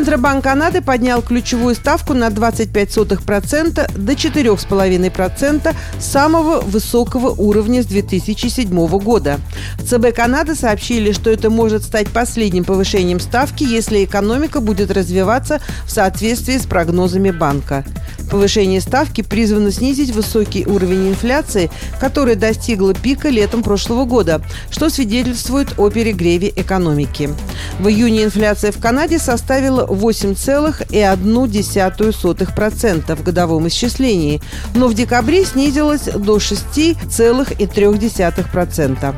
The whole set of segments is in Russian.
Центробанк Канады поднял ключевую ставку на 25% до 4,5% самого высокого уровня с 2007 года. В ЦБ Канады сообщили, что это может стать последним повышением ставки, если экономика будет развиваться в соответствии с прогнозами банка. Повышение ставки призвано снизить высокий уровень инфляции, который достигла пика летом прошлого года, что свидетельствует о перегреве экономики. В июне инфляция в Канаде составила 8,1% в годовом исчислении, но в декабре снизилась до 6,3%.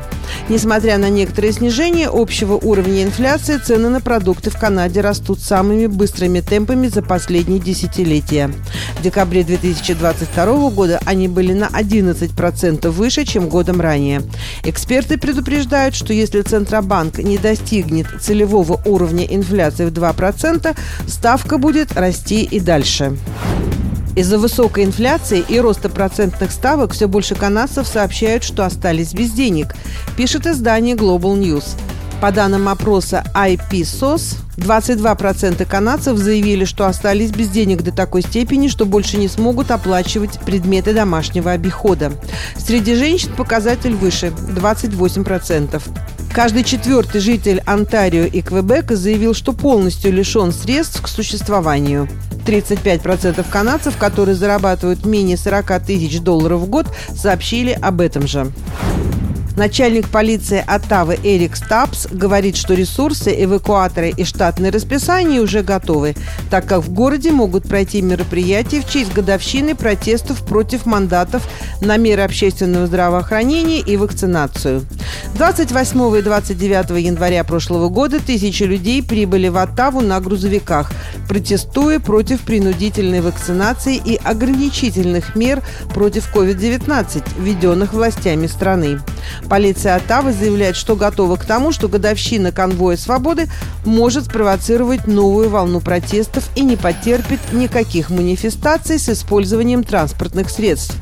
Несмотря на некоторые снижения общего уровня инфляции, цены на продукты в Канаде растут самыми быстрыми темпами за последние десятилетия. В декабре 2022 года они были на 11% выше, чем годом ранее. Эксперты предупреждают, что если Центробанк не достигнет целевого уровня инфляции в 2%, ставка будет расти и дальше. Из-за высокой инфляции и роста процентных ставок все больше канадцев сообщают, что остались без денег, пишет издание Global News. По данным опроса IPSOS, 22% канадцев заявили, что остались без денег до такой степени, что больше не смогут оплачивать предметы домашнего обихода. Среди женщин показатель выше – 28%. Каждый четвертый житель Онтарио и Квебека заявил, что полностью лишен средств к существованию. 35% канадцев, которые зарабатывают менее 40 тысяч долларов в год, сообщили об этом же. Начальник полиции Оттавы Эрик Стапс говорит, что ресурсы, эвакуаторы и штатные расписания уже готовы, так как в городе могут пройти мероприятия в честь годовщины протестов против мандатов на меры общественного здравоохранения и вакцинацию. 28 и 29 января прошлого года тысячи людей прибыли в Оттаву на грузовиках, протестуя против принудительной вакцинации и ограничительных мер против COVID-19, введенных властями страны. Полиция Оттавы заявляет, что готова к тому, что годовщина конвоя свободы может спровоцировать новую волну протестов и не потерпит никаких манифестаций с использованием транспортных средств.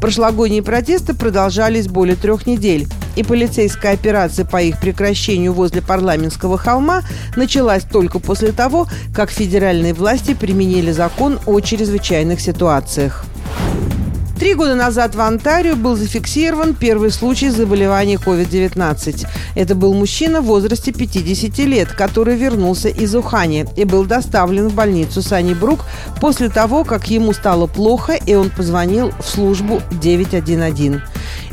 Прошлогодние протесты продолжались более трех недель и полицейская операция по их прекращению возле парламентского холма началась только после того, как федеральные власти применили закон о чрезвычайных ситуациях. Три года назад в Онтарио был зафиксирован первый случай заболевания COVID-19. Это был мужчина в возрасте 50 лет, который вернулся из Ухани и был доставлен в больницу Сани Брук после того, как ему стало плохо, и он позвонил в службу 911.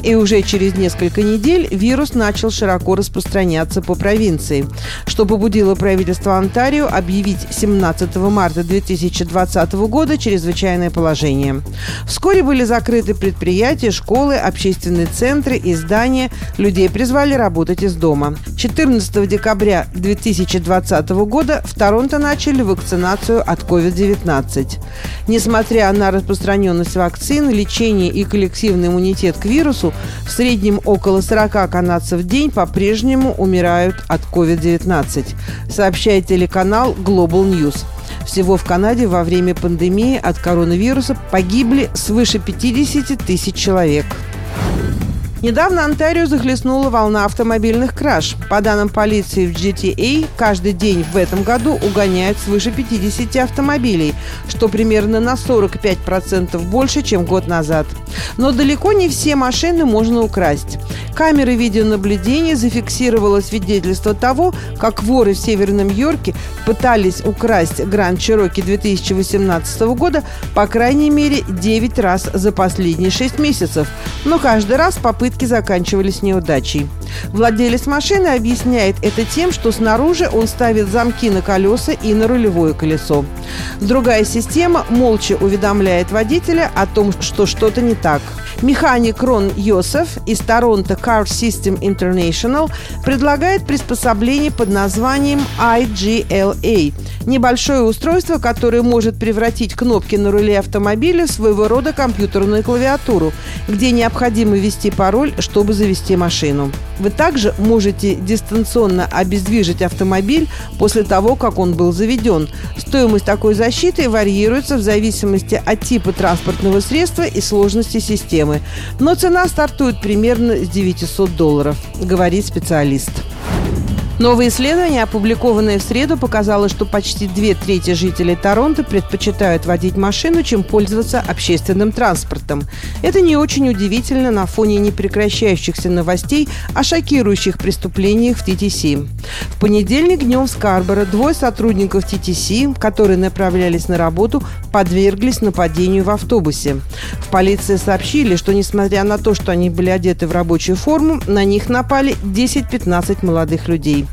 И уже через несколько недель вирус начал широко распространяться по провинции, что побудило правительство Онтарио объявить 17 марта 2020 года чрезвычайное положение. Вскоре были закрыты предприятия, школы, общественные центры и здания. Людей призвали работать из дома. 14 декабря 2020 года в Торонто начали вакцинацию от COVID-19. Несмотря на распространенность вакцин, лечение и коллективный иммунитет к вирусу, в среднем около 40 канадцев в день по-прежнему умирают от COVID-19, сообщает телеканал Global News. Всего в Канаде во время пандемии от коронавируса погибли свыше 50 тысяч человек. Недавно Онтарио захлестнула волна автомобильных краж. По данным полиции в GTA, каждый день в этом году угоняют свыше 50 автомобилей, что примерно на 45% больше, чем год назад. Но далеко не все машины можно украсть. Камеры видеонаблюдения зафиксировало свидетельство того, как воры в Северном Йорке пытались украсть Гранд Чироки 2018 года по крайней мере 9 раз за последние 6 месяцев, но каждый раз попытки заканчивались неудачей. Владелец машины объясняет это тем, что снаружи он ставит замки на колеса и на рулевое колесо. Другая система молча уведомляет водителя о том, что что-то не так. Механик Рон Йосеф из Торонто Car System International предлагает приспособление под названием IGLA – Небольшое устройство, которое может превратить кнопки на руле автомобиля в своего рода компьютерную клавиатуру, где необходимо ввести пароль, чтобы завести машину. Вы также можете дистанционно обездвижить автомобиль после того, как он был заведен. Стоимость такой защиты варьируется в зависимости от типа транспортного средства и сложности системы. Но цена стартует примерно с 900 долларов, говорит специалист. Новое исследование, опубликованное в среду, показало, что почти две трети жителей Торонто предпочитают водить машину, чем пользоваться общественным транспортом. Это не очень удивительно на фоне непрекращающихся новостей о шокирующих преступлениях в ТТС. В понедельник днем в Скарборо двое сотрудников ТТС, которые направлялись на работу, подверглись нападению в автобусе. В полиции сообщили, что несмотря на то, что они были одеты в рабочую форму, на них напали 10-15 молодых людей.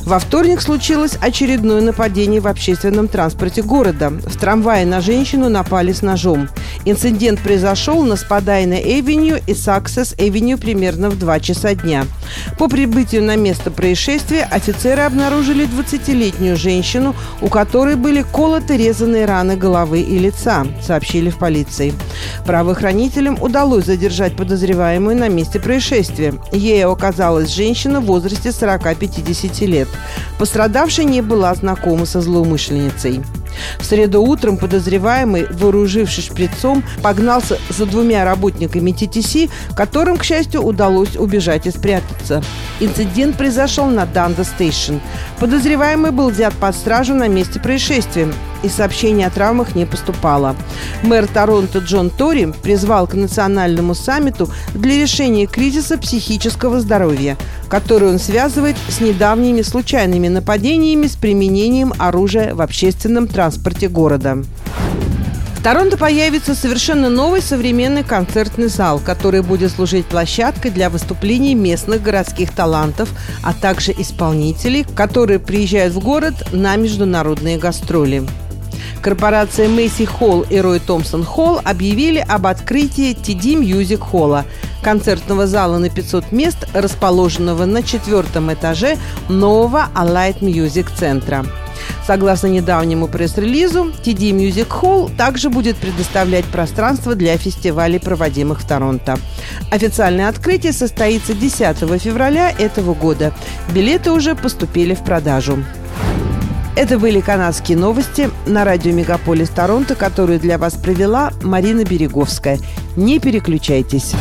Во вторник случилось очередное нападение в общественном транспорте города. В трамвае на женщину напали с ножом. Инцидент произошел на Spadina Avenue и Sussex Avenue примерно в 2 часа дня. По прибытию на место происшествия офицеры обнаружили 20-летнюю женщину, у которой были колото-резаные раны головы и лица, сообщили в полиции. Правоохранителям удалось задержать подозреваемую на месте происшествия. Ей оказалась женщина в возрасте 40-50 10 лет. Пострадавшая не была знакома со злоумышленницей. В среду утром подозреваемый, вооружившись шприцом, погнался за двумя работниками ТТС, которым, к счастью, удалось убежать и спрятаться. Инцидент произошел на Данда Стейшн. Подозреваемый был взят под стражу на месте происшествия и сообщений о травмах не поступало. Мэр Торонто Джон Тори призвал к национальному саммиту для решения кризиса психического здоровья, который он связывает с недавними случайными нападениями с применением оружия в общественном транспорте города. В Торонто появится совершенно новый современный концертный зал, который будет служить площадкой для выступлений местных городских талантов, а также исполнителей, которые приезжают в город на международные гастроли. Корпорация Мэйси Холл и Рой Томпсон Холл объявили об открытии TD Music Холла, концертного зала на 500 мест, расположенного на четвертом этаже нового Alight Music центра. Согласно недавнему пресс-релизу, TD Music Hall также будет предоставлять пространство для фестивалей, проводимых в Торонто. Официальное открытие состоится 10 февраля этого года. Билеты уже поступили в продажу. Это были канадские новости на радио «Мегаполис Торонто», которую для вас провела Марина Береговская. Не переключайтесь.